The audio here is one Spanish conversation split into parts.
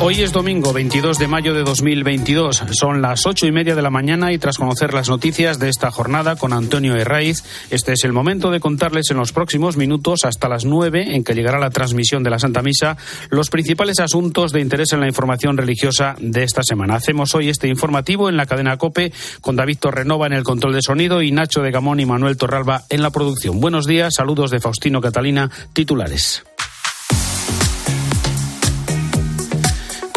Hoy es domingo 22 de mayo de 2022. Son las ocho y media de la mañana y tras conocer las noticias de esta jornada con Antonio Herraiz, este es el momento de contarles en los próximos minutos hasta las nueve en que llegará la transmisión de la Santa Misa los principales asuntos de interés en la información religiosa de esta semana. Hacemos hoy este informativo en la cadena COPE con David Torrenova en el control de sonido y Nacho de Gamón y Manuel Torralba en la producción. Buenos días, saludos de Faustino Catalina, titulares.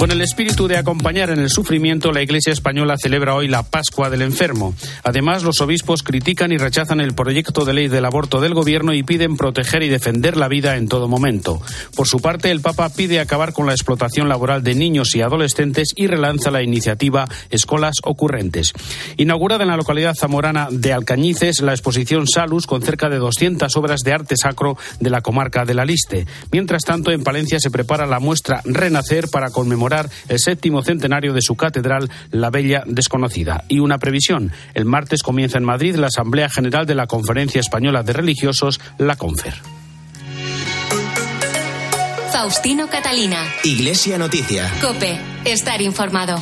Con el espíritu de acompañar en el sufrimiento, la Iglesia española celebra hoy la Pascua del Enfermo. Además, los obispos critican y rechazan el proyecto de ley del aborto del Gobierno y piden proteger y defender la vida en todo momento. Por su parte, el Papa pide acabar con la explotación laboral de niños y adolescentes y relanza la iniciativa Escolas Ocurrentes. Inaugurada en la localidad zamorana de Alcañices la exposición Salus con cerca de 200 obras de arte sacro de la comarca de la Liste. Mientras tanto, en Palencia se prepara la muestra Renacer para conmemorar el séptimo centenario de su catedral, la Bella Desconocida. Y una previsión. El martes comienza en Madrid la Asamblea General de la Conferencia Española de Religiosos, la CONFER. Faustino Catalina. Iglesia Noticia. Cope, estar informado.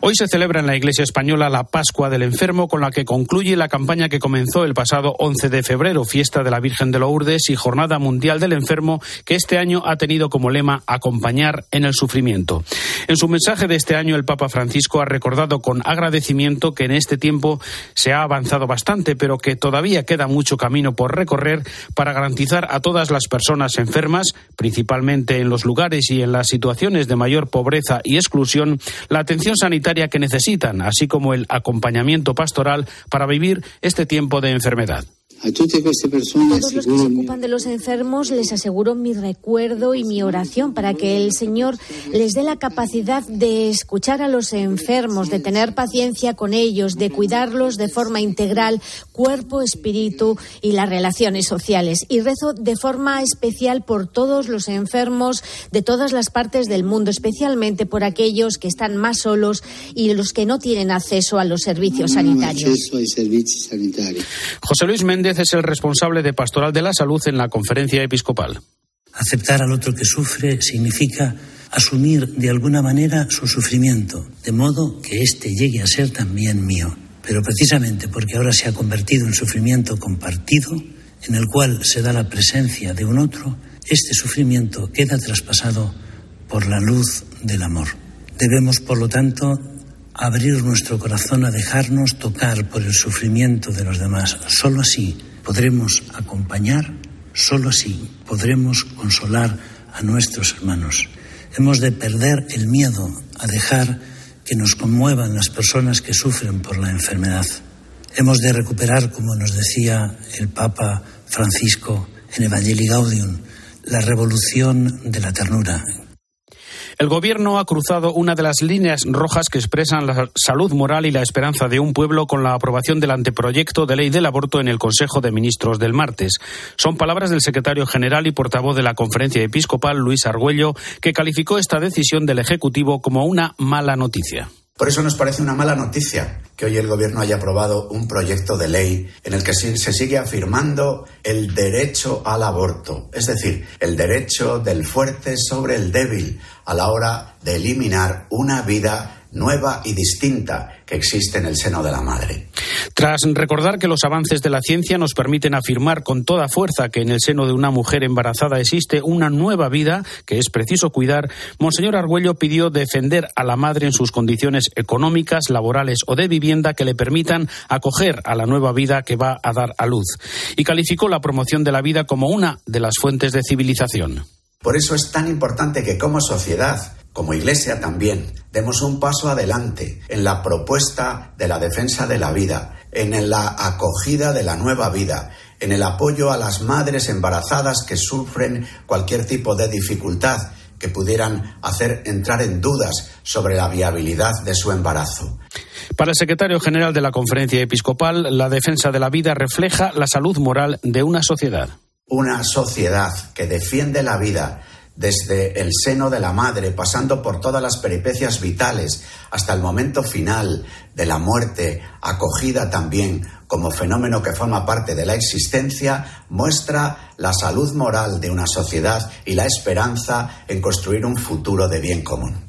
Hoy se celebra en la Iglesia Española la Pascua del Enfermo, con la que concluye la campaña que comenzó el pasado 11 de febrero, fiesta de la Virgen de Lourdes y Jornada Mundial del Enfermo, que este año ha tenido como lema acompañar en el sufrimiento. En su mensaje de este año, el Papa Francisco ha recordado con agradecimiento que en este tiempo se ha avanzado bastante, pero que todavía queda mucho camino por recorrer para garantizar a todas las personas enfermas, principalmente en los lugares y en las situaciones de mayor pobreza y exclusión, la atención sanitaria que necesitan, así como el acompañamiento pastoral para vivir este tiempo de enfermedad. A todos los que se ocupan de los enfermos les aseguro mi recuerdo y mi oración para que el Señor les dé la capacidad de escuchar a los enfermos, de tener paciencia con ellos, de cuidarlos de forma integral, cuerpo, espíritu y las relaciones sociales. Y rezo de forma especial por todos los enfermos de todas las partes del mundo, especialmente por aquellos que están más solos y los que no tienen acceso a los servicios sanitarios. José Luis Méndez es el responsable de Pastoral de la Salud en la conferencia episcopal. Aceptar al otro que sufre significa asumir de alguna manera su sufrimiento, de modo que éste llegue a ser también mío. Pero precisamente porque ahora se ha convertido en sufrimiento compartido, en el cual se da la presencia de un otro, este sufrimiento queda traspasado por la luz del amor. Debemos, por lo tanto, abrir nuestro corazón a dejarnos tocar por el sufrimiento de los demás. Solo así podremos acompañar, solo así podremos consolar a nuestros hermanos. Hemos de perder el miedo a dejar que nos conmuevan las personas que sufren por la enfermedad. Hemos de recuperar, como nos decía el Papa Francisco en Evangelii Gaudium, la revolución de la ternura, el Gobierno ha cruzado una de las líneas rojas que expresan la salud moral y la esperanza de un pueblo con la aprobación del anteproyecto de ley del aborto en el Consejo de Ministros del martes. Son palabras del secretario general y portavoz de la Conferencia Episcopal, Luis Argüello, que calificó esta decisión del Ejecutivo como una mala noticia. Por eso nos parece una mala noticia que hoy el Gobierno haya aprobado un proyecto de ley en el que se sigue afirmando el derecho al aborto, es decir, el derecho del fuerte sobre el débil a la hora de eliminar una vida nueva y distinta que existe en el seno de la madre. Tras recordar que los avances de la ciencia nos permiten afirmar con toda fuerza que en el seno de una mujer embarazada existe una nueva vida que es preciso cuidar, Monseñor Argüello pidió defender a la madre en sus condiciones económicas, laborales o de vivienda que le permitan acoger a la nueva vida que va a dar a luz y calificó la promoción de la vida como una de las fuentes de civilización. Por eso es tan importante que como sociedad como Iglesia también, demos un paso adelante en la propuesta de la defensa de la vida, en la acogida de la nueva vida, en el apoyo a las madres embarazadas que sufren cualquier tipo de dificultad que pudieran hacer entrar en dudas sobre la viabilidad de su embarazo. Para el secretario general de la Conferencia Episcopal, la defensa de la vida refleja la salud moral de una sociedad. Una sociedad que defiende la vida desde el seno de la madre, pasando por todas las peripecias vitales, hasta el momento final de la muerte, acogida también como fenómeno que forma parte de la existencia, muestra la salud moral de una sociedad y la esperanza en construir un futuro de bien común.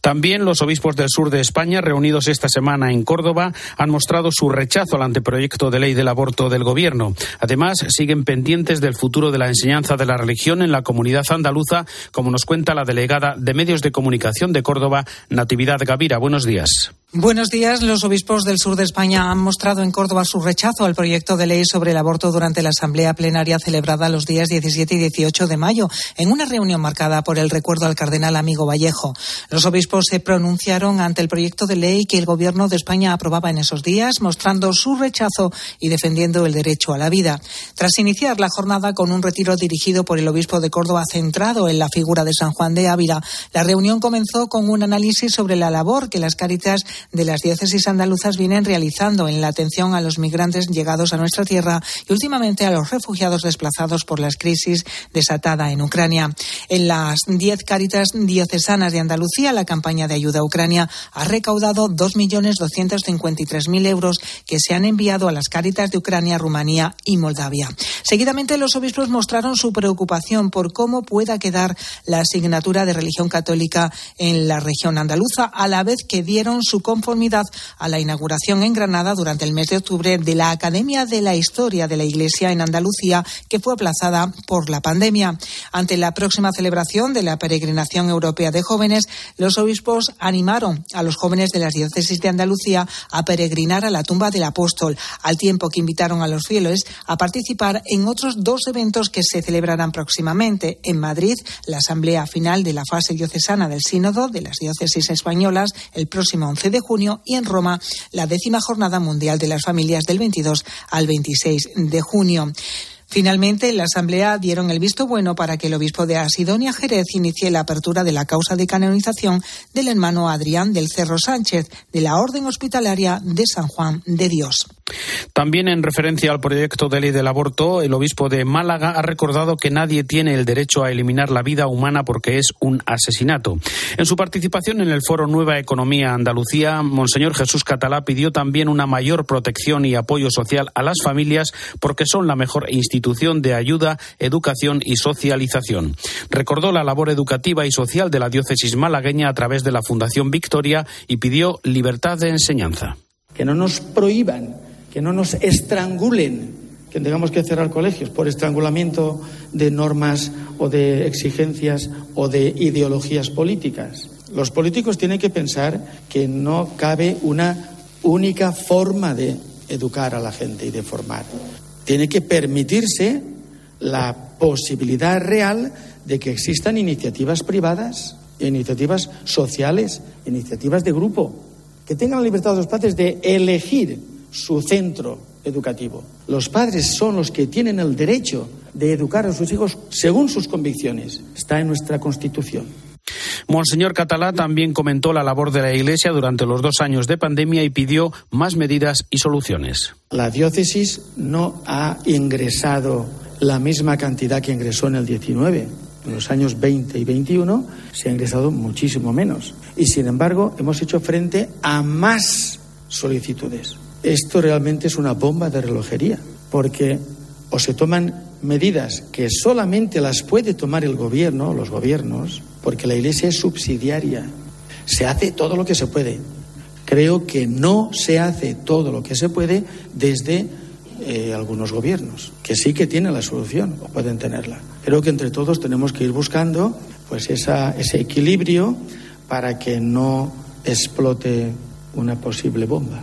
También los obispos del sur de España, reunidos esta semana en Córdoba, han mostrado su rechazo al anteproyecto de ley del aborto del Gobierno. Además, siguen pendientes del futuro de la enseñanza de la religión en la comunidad andaluza, como nos cuenta la delegada de Medios de Comunicación de Córdoba, Natividad Gavira. Buenos días. Buenos días. Los obispos del sur de España han mostrado en Córdoba su rechazo al proyecto de ley sobre el aborto durante la asamblea plenaria celebrada los días 17 y 18 de mayo, en una reunión marcada por el recuerdo al cardenal amigo Vallejo. Los obispos se pronunciaron ante el proyecto de ley que el gobierno de España aprobaba en esos días, mostrando su rechazo y defendiendo el derecho a la vida. Tras iniciar la jornada con un retiro dirigido por el obispo de Córdoba centrado en la figura de San Juan de Ávila, la reunión comenzó con un análisis sobre la labor que las Cáritas de las diócesis andaluzas vienen realizando en la atención a los migrantes llegados a nuestra tierra y últimamente a los refugiados desplazados por las crisis desatada en Ucrania. En las diez cáritas diocesanas de Andalucía, la campaña de ayuda a Ucrania ha recaudado 2.253.000 euros que se han enviado a las cáritas de Ucrania, Rumanía y Moldavia. Seguidamente, los obispos mostraron su preocupación por cómo pueda quedar la asignatura de religión católica en la región andaluza, a la vez que dieron su conformidad a la inauguración en Granada durante el mes de octubre de la Academia de la Historia de la Iglesia en Andalucía, que fue aplazada por la pandemia. Ante la próxima celebración de la peregrinación europea de jóvenes, los obispos animaron a los jóvenes de las diócesis de Andalucía a peregrinar a la tumba del apóstol, al tiempo que invitaron a los fieles a participar en otros dos eventos que se celebrarán próximamente. En Madrid, la asamblea final de la fase diocesana del Sínodo de las diócesis españolas el próximo 11 de junio y en Roma la décima Jornada Mundial de las Familias del 22 al 26 de junio. Finalmente, la Asamblea dieron el visto bueno para que el obispo de Asidonia Jerez inicie la apertura de la causa de canonización del hermano Adrián del Cerro Sánchez de la Orden Hospitalaria de San Juan de Dios. También en referencia al proyecto de ley del aborto, el obispo de Málaga ha recordado que nadie tiene el derecho a eliminar la vida humana porque es un asesinato. En su participación en el foro Nueva Economía Andalucía, Monseñor Jesús Catalá pidió también una mayor protección y apoyo social a las familias porque son la mejor institución de ayuda, educación y socialización. Recordó la labor educativa y social de la diócesis malagueña a través de la Fundación Victoria y pidió libertad de enseñanza. Que no nos prohíban que no nos estrangulen, que tengamos que cerrar colegios por estrangulamiento de normas o de exigencias o de ideologías políticas. Los políticos tienen que pensar que no cabe una única forma de educar a la gente y de formar. Tiene que permitirse la posibilidad real de que existan iniciativas privadas, iniciativas sociales, iniciativas de grupo, que tengan la libertad de los padres de elegir su centro educativo. Los padres son los que tienen el derecho de educar a sus hijos según sus convicciones. Está en nuestra Constitución. Monseñor Catalá también comentó la labor de la Iglesia durante los dos años de pandemia y pidió más medidas y soluciones. La diócesis no ha ingresado la misma cantidad que ingresó en el 19. En los años 20 y 21 se ha ingresado muchísimo menos. Y sin embargo, hemos hecho frente a más solicitudes. Esto realmente es una bomba de relojería, porque o se toman medidas que solamente las puede tomar el gobierno, los gobiernos, porque la Iglesia es subsidiaria. Se hace todo lo que se puede. Creo que no se hace todo lo que se puede desde eh, algunos gobiernos, que sí que tienen la solución o pueden tenerla. Creo que entre todos tenemos que ir buscando pues esa, ese equilibrio para que no explote una posible bomba.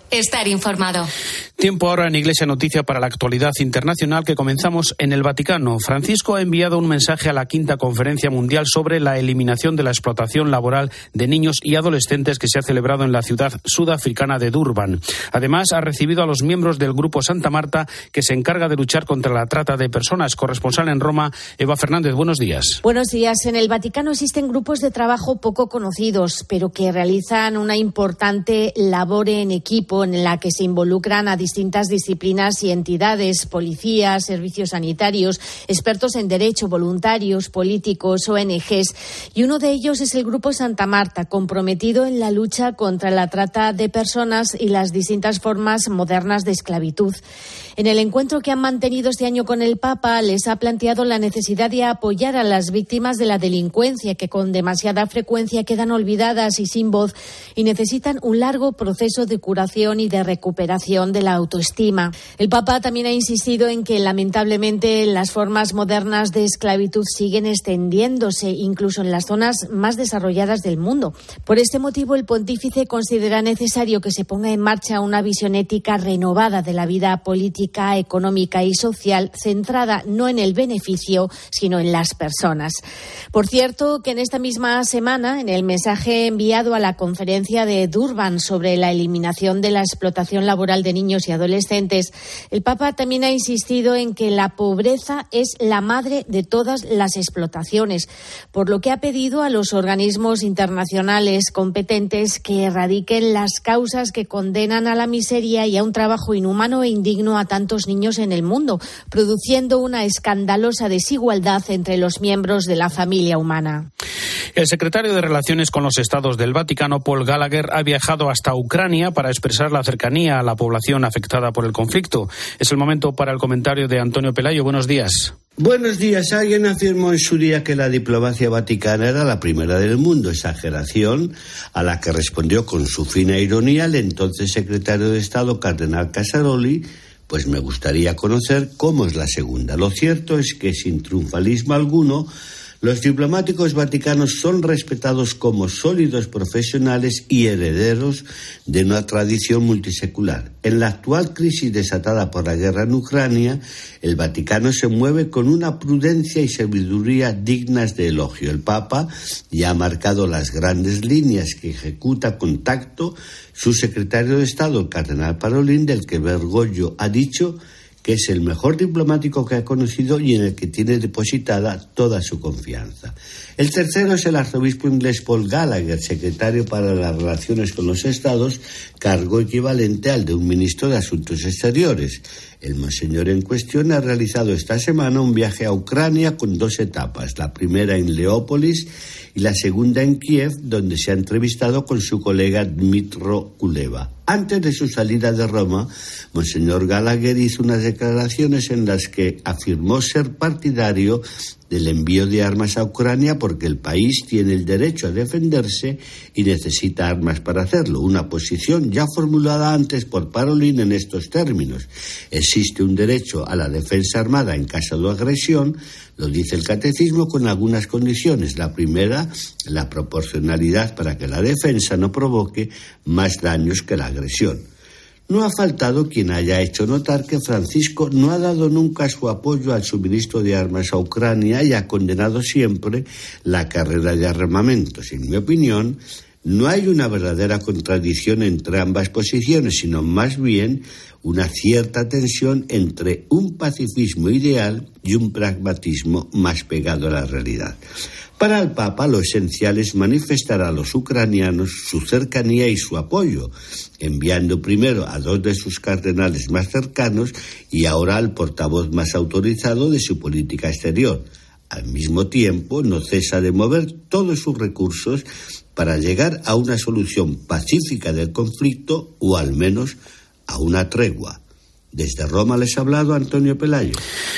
Estar informado. Tiempo ahora en Iglesia Noticia para la actualidad internacional que comenzamos en el Vaticano. Francisco ha enviado un mensaje a la quinta conferencia mundial sobre la eliminación de la explotación laboral de niños y adolescentes que se ha celebrado en la ciudad sudafricana de Durban. Además, ha recibido a los miembros del Grupo Santa Marta que se encarga de luchar contra la trata de personas. Corresponsal en Roma, Eva Fernández, buenos días. Buenos días. En el Vaticano existen grupos de trabajo poco conocidos, pero que realizan una importante labor en equipo en la que se involucran a distintas disciplinas y entidades, policías, servicios sanitarios, expertos en derecho, voluntarios, políticos, ONGs. Y uno de ellos es el Grupo Santa Marta, comprometido en la lucha contra la trata de personas y las distintas formas modernas de esclavitud. En el encuentro que han mantenido este año con el Papa, les ha planteado la necesidad de apoyar a las víctimas de la delincuencia, que con demasiada frecuencia quedan olvidadas y sin voz y necesitan un largo proceso de curación y de recuperación de la autoestima. El Papa también ha insistido en que lamentablemente las formas modernas de esclavitud siguen extendiéndose incluso en las zonas más desarrolladas del mundo. Por este motivo, el pontífice considera necesario que se ponga en marcha una visión ética renovada de la vida política, económica y social centrada no en el beneficio, sino en las personas. Por cierto, que en esta misma semana, en el mensaje enviado a la conferencia de Durban sobre la eliminación de la explotación laboral de niños y adolescentes, el Papa también ha insistido en que la pobreza es la madre de todas las explotaciones, por lo que ha pedido a los organismos internacionales competentes que erradiquen las causas que condenan a la miseria y a un trabajo inhumano e indigno a tantos niños en el mundo, produciendo una escandalosa desigualdad entre los miembros de la familia humana. El secretario de Relaciones con los Estados del Vaticano, Paul Gallagher, ha viajado hasta Ucrania para expresar la cercanía a la población afectada por el conflicto. Es el momento para el comentario de Antonio Pelayo. Buenos días. Buenos días. Alguien afirmó en su día que la diplomacia vaticana era la primera del mundo, exageración a la que respondió con su fina ironía el entonces secretario de Estado, Cardenal Casaroli, pues me gustaría conocer cómo es la segunda. Lo cierto es que sin triunfalismo alguno, los diplomáticos vaticanos son respetados como sólidos profesionales y herederos de una tradición multisecular. En la actual crisis desatada por la guerra en Ucrania, el Vaticano se mueve con una prudencia y sabiduría dignas de elogio. El Papa ya ha marcado las grandes líneas que ejecuta con tacto su secretario de Estado, el cardenal Parolín, del que Bergoglio ha dicho que es el mejor diplomático que ha conocido y en el que tiene depositada toda su confianza. El tercero es el arzobispo inglés Paul Gallagher, secretario para las relaciones con los estados, cargo equivalente al de un ministro de Asuntos Exteriores. El monseñor en cuestión ha realizado esta semana un viaje a Ucrania con dos etapas, la primera en Leópolis y la segunda en Kiev, donde se ha entrevistado con su colega Dmitro Kuleva. Antes de su salida de Roma, Monseñor Gallagher hizo unas declaraciones en las que afirmó ser partidario del envío de armas a Ucrania porque el país tiene el derecho a defenderse y necesita armas para hacerlo. Una posición ya formulada antes por Parolin en estos términos. Existe un derecho a la defensa armada en caso de agresión, lo dice el catecismo con algunas condiciones. La primera, la proporcionalidad para que la defensa no provoque más daños que la agresión. No ha faltado quien haya hecho notar que Francisco no ha dado nunca su apoyo al suministro de armas a Ucrania y ha condenado siempre la carrera de armamentos. En mi opinión, no hay una verdadera contradicción entre ambas posiciones, sino más bien una cierta tensión entre un pacifismo ideal y un pragmatismo más pegado a la realidad. Para el Papa lo esencial es manifestar a los ucranianos su cercanía y su apoyo, enviando primero a dos de sus cardenales más cercanos y ahora al portavoz más autorizado de su política exterior. Al mismo tiempo, no cesa de mover todos sus recursos para llegar a una solución pacífica del conflicto o al menos a una tregua. Desde Roma les ha hablado Antonio Pelayo.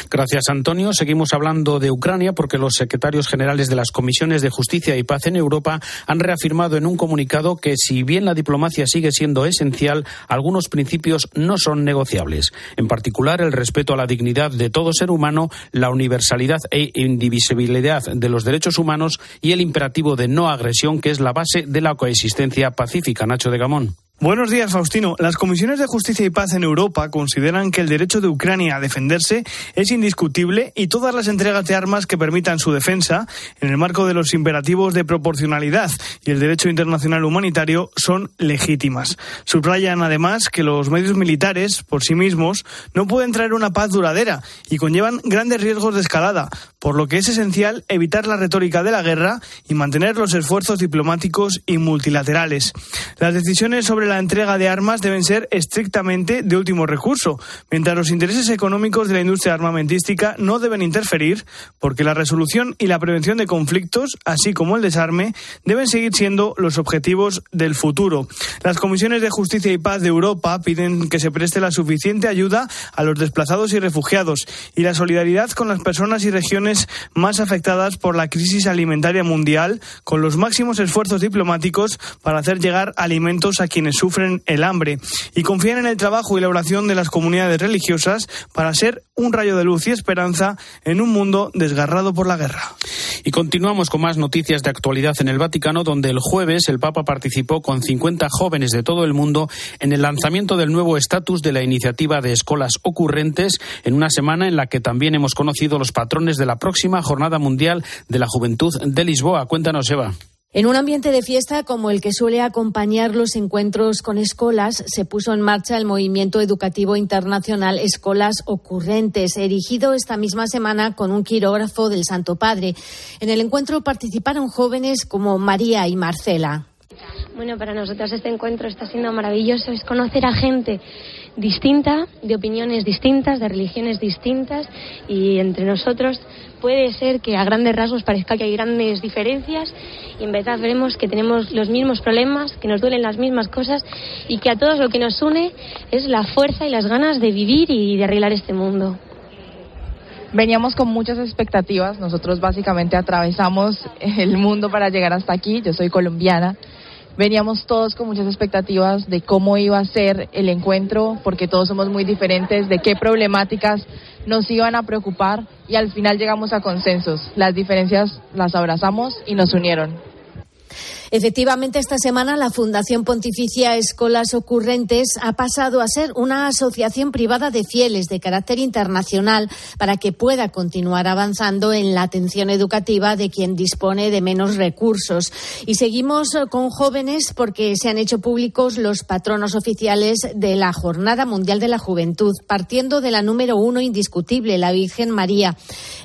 Gracias, Antonio. Seguimos hablando de Ucrania porque los secretarios generales de las comisiones de justicia y paz en Europa han reafirmado en un comunicado que, si bien la diplomacia sigue siendo esencial, algunos principios no son negociables. En particular, el respeto a la dignidad de todo ser humano, la universalidad e indivisibilidad de los derechos humanos y el imperativo de no agresión, que es la base de la coexistencia pacífica. Nacho de Gamón. Buenos días, Faustino. Las comisiones de justicia y paz en Europa consideran que el derecho de Ucrania a defenderse es indiscutible y todas las entregas de armas que permitan su defensa, en el marco de los imperativos de proporcionalidad y el derecho internacional humanitario, son legítimas. Subrayan además que los medios militares, por sí mismos, no pueden traer una paz duradera y conllevan grandes riesgos de escalada, por lo que es esencial evitar la retórica de la guerra y mantener los esfuerzos diplomáticos y multilaterales. Las decisiones sobre la entrega de armas deben ser estrictamente de último recurso, mientras los intereses económicos de la industria armamentística no deben interferir, porque la resolución y la prevención de conflictos, así como el desarme, deben seguir siendo los objetivos del futuro. Las comisiones de justicia y paz de Europa piden que se preste la suficiente ayuda a los desplazados y refugiados y la solidaridad con las personas y regiones más afectadas por la crisis alimentaria mundial, con los máximos esfuerzos diplomáticos para hacer llegar alimentos a quienes sufren el hambre y confían en el trabajo y la oración de las comunidades religiosas para ser un rayo de luz y esperanza en un mundo desgarrado por la guerra. Y continuamos con más noticias de actualidad en el Vaticano, donde el jueves el Papa participó con 50 jóvenes de todo el mundo en el lanzamiento del nuevo estatus de la iniciativa de escuelas ocurrentes en una semana en la que también hemos conocido los patrones de la próxima Jornada Mundial de la Juventud de Lisboa. Cuéntanos, Eva. En un ambiente de fiesta como el que suele acompañar los encuentros con escolas, se puso en marcha el movimiento educativo internacional Escolas Ocurrentes, erigido esta misma semana con un quirógrafo del Santo Padre. En el encuentro participaron jóvenes como María y Marcela. Bueno, para nosotras este encuentro está siendo maravilloso, es conocer a gente distinta, de opiniones distintas, de religiones distintas y entre nosotros puede ser que a grandes rasgos parezca que hay grandes diferencias y en verdad veremos que tenemos los mismos problemas, que nos duelen las mismas cosas y que a todos lo que nos une es la fuerza y las ganas de vivir y de arreglar este mundo. Veníamos con muchas expectativas, nosotros básicamente atravesamos el mundo para llegar hasta aquí, yo soy colombiana, veníamos todos con muchas expectativas de cómo iba a ser el encuentro, porque todos somos muy diferentes, de qué problemáticas nos iban a preocupar y al final llegamos a consensos. Las diferencias las abrazamos y nos unieron. Efectivamente, esta semana la Fundación Pontificia Escolas Ocurrentes ha pasado a ser una asociación privada de fieles de carácter internacional para que pueda continuar avanzando en la atención educativa de quien dispone de menos recursos. Y seguimos con jóvenes porque se han hecho públicos los patronos oficiales de la Jornada Mundial de la Juventud, partiendo de la número uno indiscutible, la Virgen María.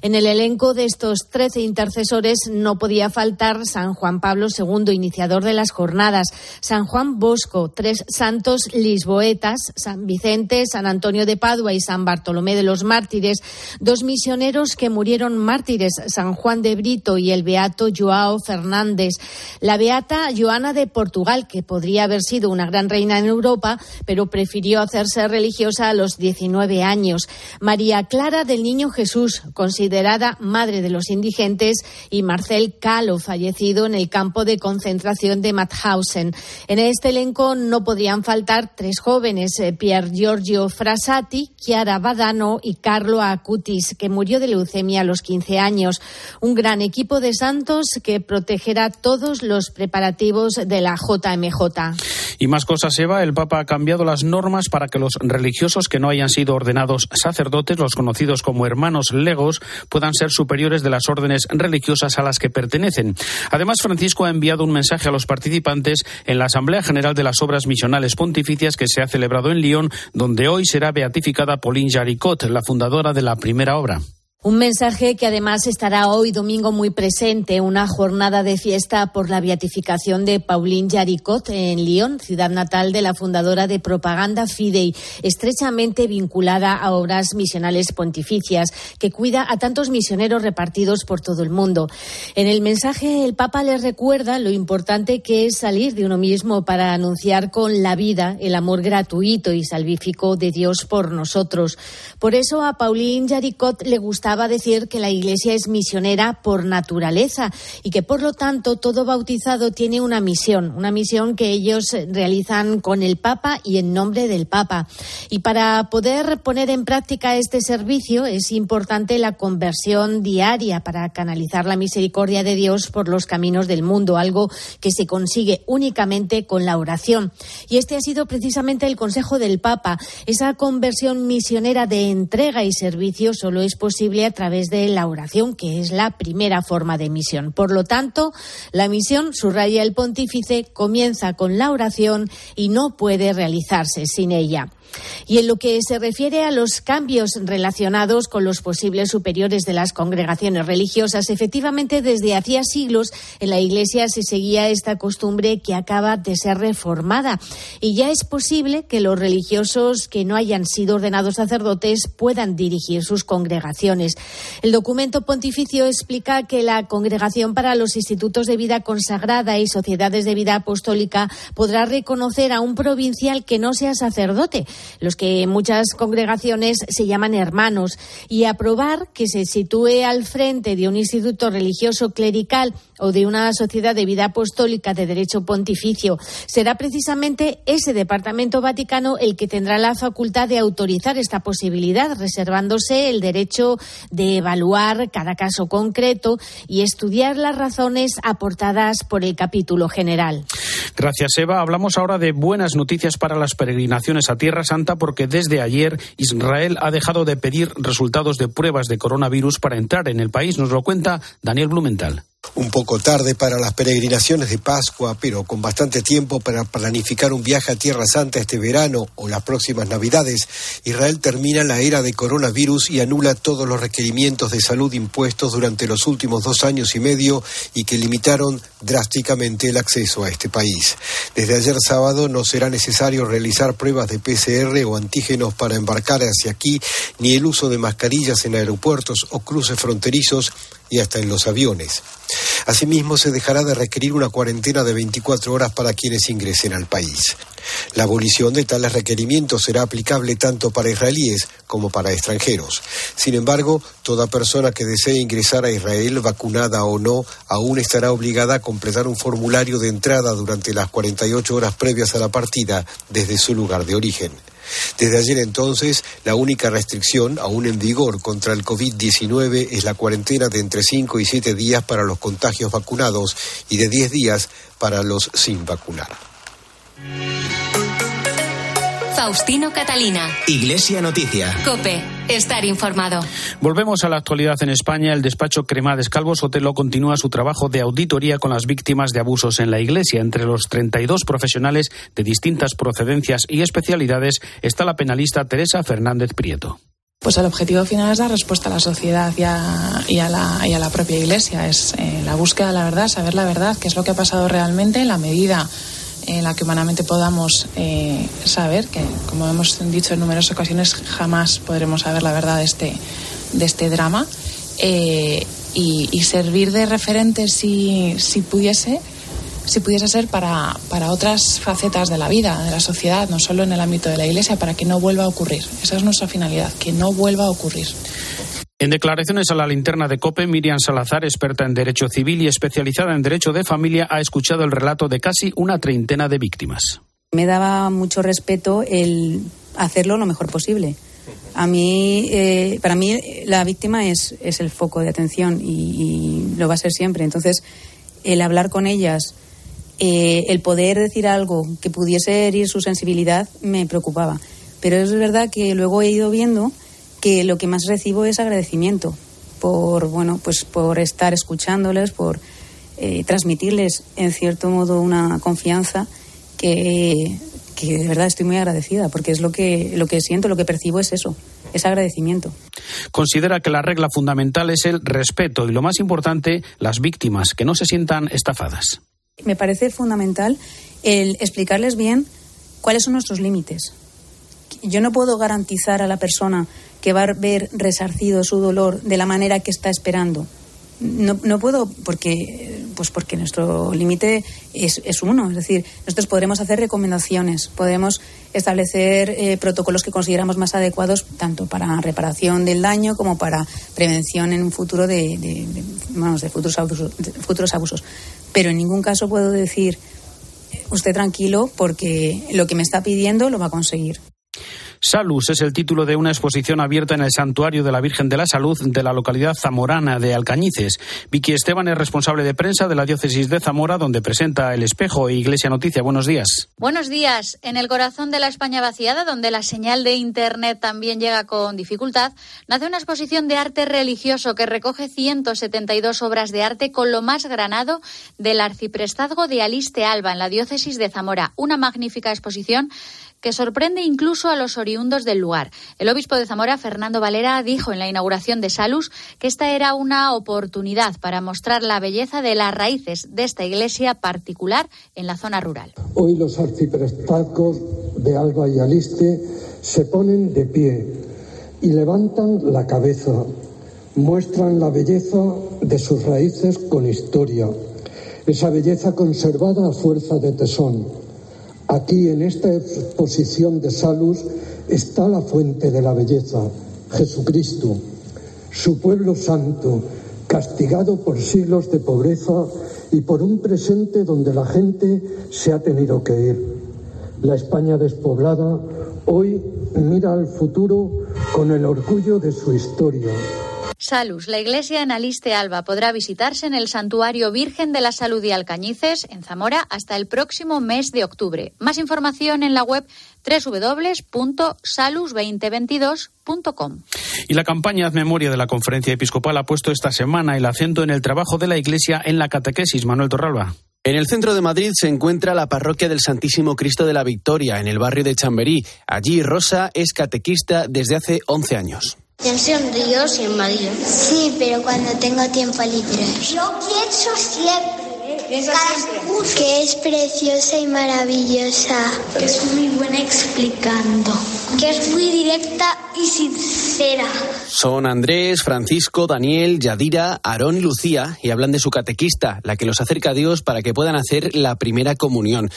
En el elenco de estos trece intercesores no podía faltar San Juan Pablo II iniciador de las jornadas, San Juan Bosco, tres santos lisboetas, San Vicente, San Antonio de Padua y San Bartolomé de los Mártires, dos misioneros que murieron mártires, San Juan de Brito y el beato Joao Fernández, la beata Joana de Portugal, que podría haber sido una gran reina en Europa, pero prefirió hacerse religiosa a los 19 años, María Clara del Niño Jesús, considerada madre de los indigentes, y Marcel Calo, fallecido en el campo de concentración concentración de Mauthausen. En este elenco no podían faltar tres jóvenes, eh, Pier Giorgio Frassati, Chiara Badano y Carlo Acutis, que murió de leucemia a los 15 años. Un gran equipo de santos que protegerá todos los preparativos de la JMJ. Y más cosas, Eva, el Papa ha cambiado las normas para que los religiosos que no hayan sido ordenados sacerdotes, los conocidos como hermanos legos, puedan ser superiores de las órdenes religiosas a las que pertenecen. Además, Francisco ha enviado un mensaje a los participantes en la Asamblea General de las Obras Misionales Pontificias que se ha celebrado en Lyon, donde hoy será beatificada Pauline Jaricot, la fundadora de la primera obra. Un mensaje que además estará hoy domingo muy presente, una jornada de fiesta por la beatificación de Pauline Jaricot en Lyon, ciudad natal de la fundadora de Propaganda Fidei, estrechamente vinculada a obras misionales pontificias, que cuida a tantos misioneros repartidos por todo el mundo. En el mensaje el Papa les recuerda lo importante que es salir de uno mismo para anunciar con la vida el amor gratuito y salvífico de Dios por nosotros. Por eso a Pauline Jaricot le gusta bastaba decir que la Iglesia es misionera por naturaleza y que por lo tanto todo bautizado tiene una misión, una misión que ellos realizan con el Papa y en nombre del Papa. Y para poder poner en práctica este servicio es importante la conversión diaria para canalizar la misericordia de Dios por los caminos del mundo, algo que se consigue únicamente con la oración. Y este ha sido precisamente el consejo del Papa. Esa conversión misionera de entrega y servicio solo es posible a través de la oración, que es la primera forma de misión. Por lo tanto, la misión, subraya el pontífice, comienza con la oración y no puede realizarse sin ella. Y en lo que se refiere a los cambios relacionados con los posibles superiores de las congregaciones religiosas, efectivamente desde hacía siglos en la Iglesia se seguía esta costumbre que acaba de ser reformada y ya es posible que los religiosos que no hayan sido ordenados sacerdotes puedan dirigir sus congregaciones. El documento pontificio explica que la Congregación para los Institutos de Vida Consagrada y Sociedades de Vida Apostólica podrá reconocer a un provincial que no sea sacerdote los que en muchas congregaciones se llaman hermanos, y aprobar que se sitúe al frente de un instituto religioso clerical o de una sociedad de vida apostólica de derecho pontificio. Será precisamente ese Departamento Vaticano el que tendrá la facultad de autorizar esta posibilidad, reservándose el derecho de evaluar cada caso concreto y estudiar las razones aportadas por el capítulo general. Gracias, Eva. Hablamos ahora de buenas noticias para las peregrinaciones a Tierra Santa porque desde ayer Israel ha dejado de pedir resultados de pruebas de coronavirus para entrar en el país. Nos lo cuenta Daniel Blumenthal. Un poco tarde para las peregrinaciones de Pascua, pero con bastante tiempo para planificar un viaje a Tierra Santa este verano o las próximas Navidades, Israel termina la era de coronavirus y anula todos los requerimientos de salud impuestos durante los últimos dos años y medio y que limitaron drásticamente el acceso a este país. Desde ayer sábado no será necesario realizar pruebas de PCR o antígenos para embarcar hacia aquí, ni el uso de mascarillas en aeropuertos o cruces fronterizos y hasta en los aviones. Asimismo, se dejará de requerir una cuarentena de 24 horas para quienes ingresen al país. La abolición de tales requerimientos será aplicable tanto para israelíes como para extranjeros. Sin embargo, toda persona que desee ingresar a Israel, vacunada o no, aún estará obligada a completar un formulario de entrada durante las 48 horas previas a la partida desde su lugar de origen. Desde ayer entonces, la única restricción aún en vigor contra el COVID-19 es la cuarentena de entre 5 y 7 días para los contagios vacunados y de 10 días para los sin vacunar. Faustino Catalina. Iglesia Noticia. Cope. Estar informado. Volvemos a la actualidad en España. El despacho Cremades Calvo Sotelo continúa su trabajo de auditoría con las víctimas de abusos en la Iglesia. Entre los 32 profesionales de distintas procedencias y especialidades está la penalista Teresa Fernández Prieto. Pues el objetivo final es dar respuesta a la sociedad y a, la, propia Iglesia. Es eh, la búsqueda de la verdad, saber la verdad, qué es lo que ha pasado realmente en la medida en la que humanamente podamos eh, saber, que como hemos dicho en numerosas ocasiones, jamás podremos saber la verdad de este, de este drama, eh, y, servir de referente si, si pudiese si pudiese ser para, para otras facetas de la vida, de la sociedad, no solo en el ámbito de la Iglesia, para que no vuelva a ocurrir. Esa es nuestra finalidad, que no vuelva a ocurrir. En declaraciones a la linterna de COPE, Miriam Salazar, experta en Derecho Civil y especializada en Derecho de Familia, ha escuchado el relato de casi una treintena de víctimas. Me daba mucho respeto el hacerlo lo mejor posible. A mí, eh, para mí, la víctima es, es el foco de atención y, lo va a ser siempre. Entonces, el hablar con ellas, eh, el poder decir algo que pudiese herir su sensibilidad, me preocupaba. Pero es verdad que luego he ido viendo que lo que más recibo es agradecimiento por bueno pues por estar escuchándoles por eh, transmitirles en cierto modo una confianza que, que de verdad estoy muy agradecida porque es lo que lo que siento lo que percibo es eso es agradecimiento. Considera que la regla fundamental es el respeto y lo más importante las víctimas que no se sientan estafadas. Me parece fundamental el explicarles bien cuáles son nuestros límites. Yo no puedo garantizar a la persona que va a ver resarcido su dolor de la manera que está esperando. No, no puedo, porque pues porque nuestro límite es, es, uno. Es decir, nosotros podremos hacer recomendaciones, podemos establecer eh, protocolos que consideramos más adecuados tanto para reparación del daño como para prevención en un futuro de, de, futuros, abusos, de futuros abusos. Pero en ningún caso puedo decir, usted tranquilo, porque lo que me está pidiendo lo va a conseguir. Salus es el título de una exposición abierta en el Santuario de la Virgen de la Salud de la localidad zamorana de Alcañices. Vicky Esteban es responsable de prensa de la diócesis de Zamora, donde presenta El Espejo e Iglesia Noticia. Buenos días. Buenos días. En el corazón de la España vaciada, donde la señal de Internet también llega con dificultad, nace una exposición de arte religioso que recoge 172 obras de arte con lo más granado del arciprestazgo de Aliste Alba, en la diócesis de Zamora. Una magnífica exposición que sorprende incluso a los oriundos del lugar. El obispo de Zamora, Fernando Valera, dijo en la inauguración de Salus que esta era una oportunidad para mostrar la belleza de las raíces de esta iglesia particular en la zona rural. Hoy los arciprestazgos de Alba y Aliste se ponen de pie y levantan la cabeza, muestran la belleza de sus raíces con historia, esa belleza conservada a fuerza de tesón Aquí en esta exposición de Salus está la fuente de la belleza, Jesucristo, su pueblo santo, castigado por siglos de pobreza y por un presente donde la gente se ha tenido que ir. La España despoblada hoy mira al futuro con el orgullo de su historia Salus, la iglesia en Aliste Alba, podrá visitarse en el Santuario Virgen de la Salud y Alcañices, en Zamora, hasta el próximo mes de octubre. Más información en la web www.salus2022.com. Y la campaña Memoria de la Conferencia Episcopal ha puesto esta semana el acento en el trabajo de la Iglesia en la catequesis. Manuel Torralba. En el centro de Madrid se encuentra la parroquia del Santísimo Cristo de la Victoria, en el barrio de Chamberí. Allí Rosa es catequista desde hace 11 años. Ríos y en maría. Sí, pero cuando tengo tiempo libre. Yo pienso siempre. Que es preciosa y maravillosa. Que es muy buena explicando. Que es muy directa y sincera. Son Andrés, Francisco, Daniel, Yadira, Aarón y Lucía y hablan de su catequista, la que los acerca a Dios para que puedan hacer la primera comunión.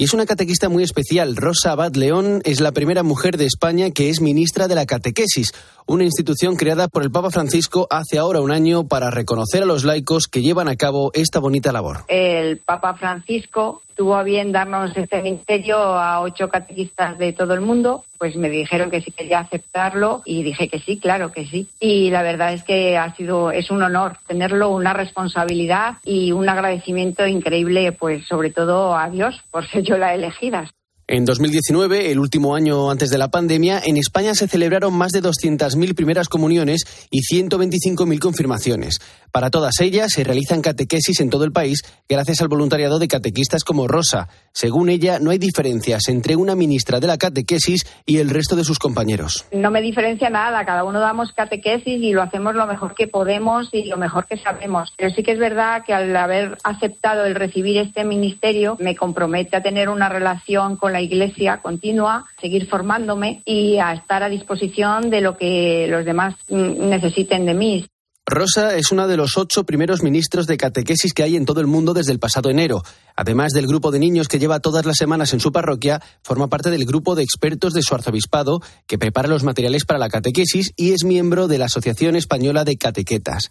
Y es una catequista muy especial. Rosa Abad León es la primera mujer de España que es ministra de la catequesis, una institución creada por el Papa Francisco hace ahora un año para reconocer a los laicos que llevan a cabo esta bonita labor. El Papa Francisco tuvo a bien darnos este ministerio a ocho catequistas de todo el mundo, pues me dijeron que sí quería aceptarlo y dije que sí, claro que sí. Y la verdad es que ha sido, es un honor tenerlo, una responsabilidad y un agradecimiento increíble, pues sobre todo a Dios por ser yo la elegida. En 2019, el último año antes de la pandemia, en España se celebraron más de 200.000 primeras comuniones y 125.000 confirmaciones. Para todas ellas se realizan catequesis en todo el país gracias al voluntariado de catequistas como Rosa. Según ella, no hay diferencias entre una ministra de la catequesis y el resto de sus compañeros. No me diferencia nada, cada uno damos catequesis y lo hacemos lo mejor que podemos y lo mejor que sabemos. Pero sí que es verdad que al haber aceptado el recibir este ministerio me compromete a tener una relación con la Iglesia continua, seguir formándome y a estar a disposición de lo que los demás mm, necesiten de mí. Rosa es una de los ocho primeros ministros de catequesis que hay en todo el mundo desde el pasado enero. Además del grupo de niños que lleva todas las semanas en su parroquia, forma parte del grupo de expertos de su arzobispado que prepara los materiales para la catequesis y es miembro de la Asociación Española de Catequetas.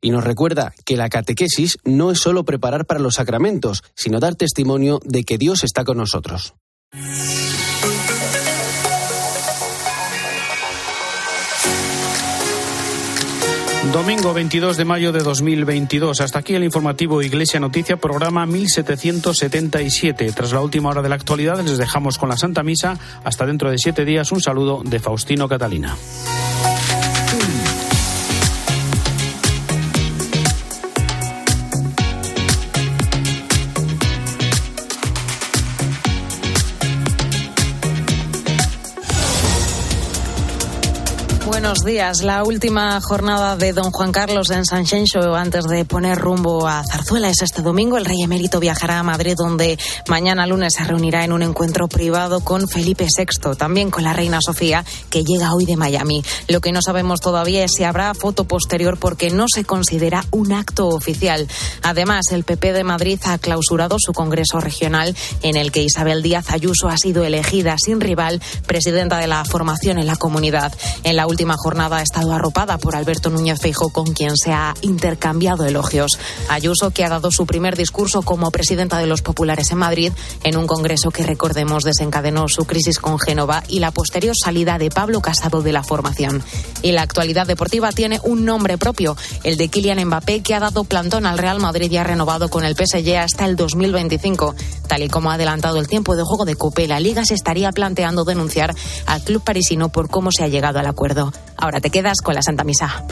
Y nos recuerda que la catequesis no es solo preparar para los sacramentos, sino dar testimonio de que Dios está con nosotros. Domingo 22 de mayo de 2022. Hasta aquí el informativo Iglesia Noticia, programa 1777. Tras la última hora de la actualidad, les dejamos con la Santa Misa. Hasta dentro de siete días, un saludo de Faustino Catalina. Buenos días. La última jornada de don Juan Carlos en San antes de poner rumbo a Zarzuela es este domingo. El rey emérito viajará a Madrid donde mañana lunes se reunirá en un encuentro privado con Felipe VI, también con la reina Sofía que llega hoy de Miami. Lo que no sabemos todavía es si habrá foto posterior porque no se considera un acto oficial. Además, el PP de Madrid ha clausurado su congreso regional en el que Isabel Díaz Ayuso ha sido elegida sin rival presidenta de la formación en la comunidad. En la última jornada ha estado arropada por Alberto Núñez Feijo, con quien se ha intercambiado elogios. Ayuso, que ha dado su primer discurso como presidenta de los populares en Madrid, en un congreso que, recordemos, desencadenó su crisis con Génova y la posterior salida de Pablo Casado de la formación. Y la actualidad deportiva tiene un nombre propio, el de Kylian Mbappé, que ha dado plantón al Real Madrid y ha renovado con el PSG hasta el 2025. Tal y como ha adelantado el tiempo de juego de Copa, la Liga se estaría planteando denunciar al club parisino por cómo se ha llegado al acuerdo. Ahora te quedas con la Santa Misa.